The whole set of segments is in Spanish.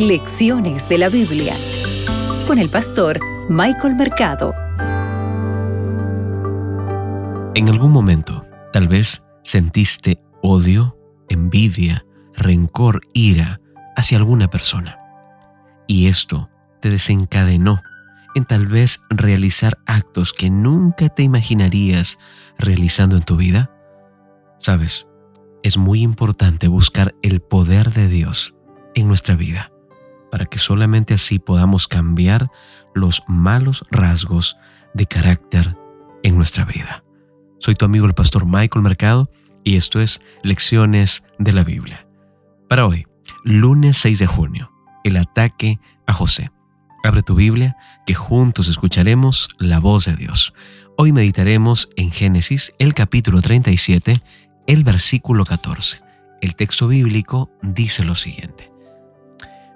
Lecciones de la Biblia con el pastor Michael Mercado. En algún momento, tal vez sentiste odio, envidia, rencor, ira hacia alguna persona. Y esto te desencadenó en tal vez realizar actos que nunca te imaginarías realizando en tu vida. Sabes, es muy importante buscar el poder de Dios en nuestra vida, para que solamente así podamos cambiar los malos rasgos de carácter en nuestra vida. Soy tu amigo el pastor Michael Mercado y esto es Lecciones de la Biblia. Para hoy, lunes 6 de junio, el ataque a José. Abre tu Biblia, que juntos escucharemos la voz de Dios. Hoy meditaremos en Génesis, el capítulo 37, el versículo 14. El texto bíblico dice lo siguiente.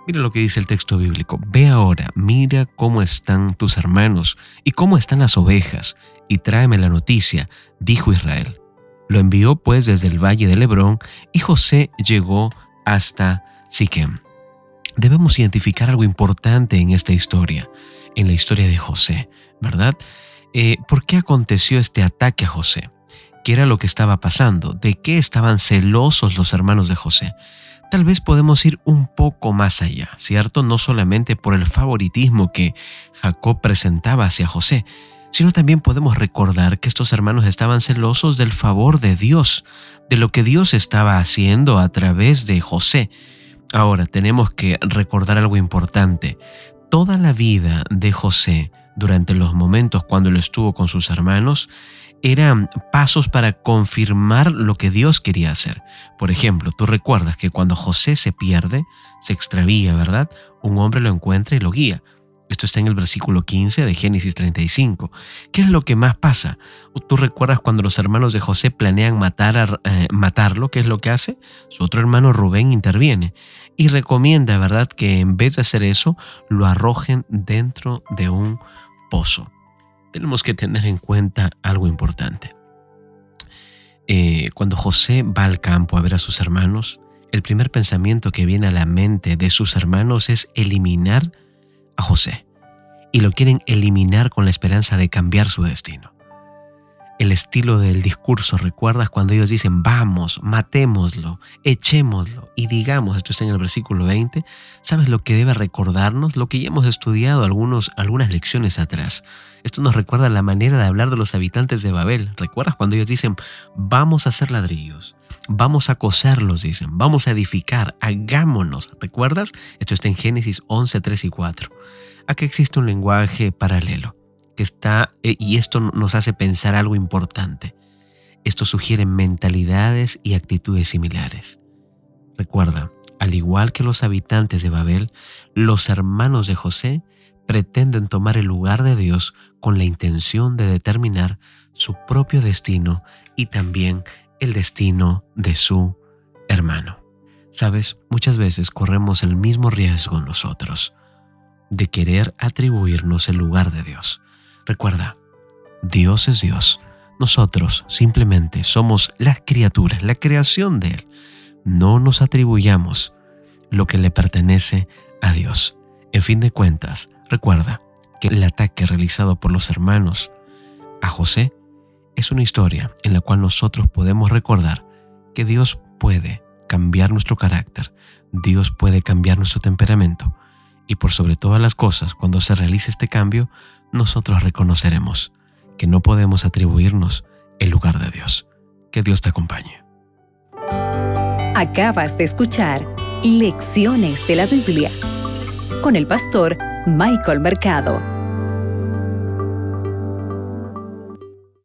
Mira lo que dice el texto bíblico. Ve ahora, mira cómo están tus hermanos y cómo están las ovejas, y tráeme la noticia, dijo Israel. Lo envió pues desde el valle de Lebrón, y José llegó hasta Siquem. Debemos identificar algo importante en esta historia, en la historia de José, ¿verdad? Eh, ¿Por qué aconteció este ataque a José? ¿Qué era lo que estaba pasando? ¿De qué estaban celosos los hermanos de José? Tal vez podemos ir un poco más allá, ¿cierto? No solamente por el favoritismo que Jacob presentaba hacia José, sino también podemos recordar que estos hermanos estaban celosos del favor de Dios, de lo que Dios estaba haciendo a través de José. Ahora tenemos que recordar algo importante. Toda la vida de José, durante los momentos cuando él estuvo con sus hermanos, eran pasos para confirmar lo que Dios quería hacer. Por ejemplo, tú recuerdas que cuando José se pierde, se extravía, ¿verdad? Un hombre lo encuentra y lo guía. Esto está en el versículo 15 de Génesis 35. ¿Qué es lo que más pasa? ¿Tú recuerdas cuando los hermanos de José planean matar eh, matarlo? ¿Qué es lo que hace? Su otro hermano Rubén interviene y recomienda, ¿verdad?, que en vez de hacer eso, lo arrojen dentro de un pozo tenemos que tener en cuenta algo importante. Eh, cuando José va al campo a ver a sus hermanos, el primer pensamiento que viene a la mente de sus hermanos es eliminar a José. Y lo quieren eliminar con la esperanza de cambiar su destino el estilo del discurso. ¿Recuerdas cuando ellos dicen, vamos, matémoslo, echémoslo y digamos, esto está en el versículo 20, ¿sabes lo que debe recordarnos? Lo que ya hemos estudiado algunos, algunas lecciones atrás. Esto nos recuerda la manera de hablar de los habitantes de Babel. ¿Recuerdas cuando ellos dicen, vamos a hacer ladrillos, vamos a coserlos, dicen, vamos a edificar, hagámonos? ¿Recuerdas? Esto está en Génesis 11, 3 y 4. Aquí existe un lenguaje paralelo que está, eh, y esto nos hace pensar algo importante. Esto sugiere mentalidades y actitudes similares. Recuerda, al igual que los habitantes de Babel, los hermanos de José pretenden tomar el lugar de Dios con la intención de determinar su propio destino y también el destino de su hermano. Sabes, muchas veces corremos el mismo riesgo nosotros de querer atribuirnos el lugar de Dios. Recuerda, Dios es Dios. Nosotros simplemente somos las criaturas, la creación de Él. No nos atribuyamos lo que le pertenece a Dios. En fin de cuentas, recuerda que el ataque realizado por los hermanos a José es una historia en la cual nosotros podemos recordar que Dios puede cambiar nuestro carácter, Dios puede cambiar nuestro temperamento y por sobre todas las cosas, cuando se realice este cambio, nosotros reconoceremos que no podemos atribuirnos el lugar de Dios. Que Dios te acompañe. Acabas de escuchar Lecciones de la Biblia con el pastor Michael Mercado.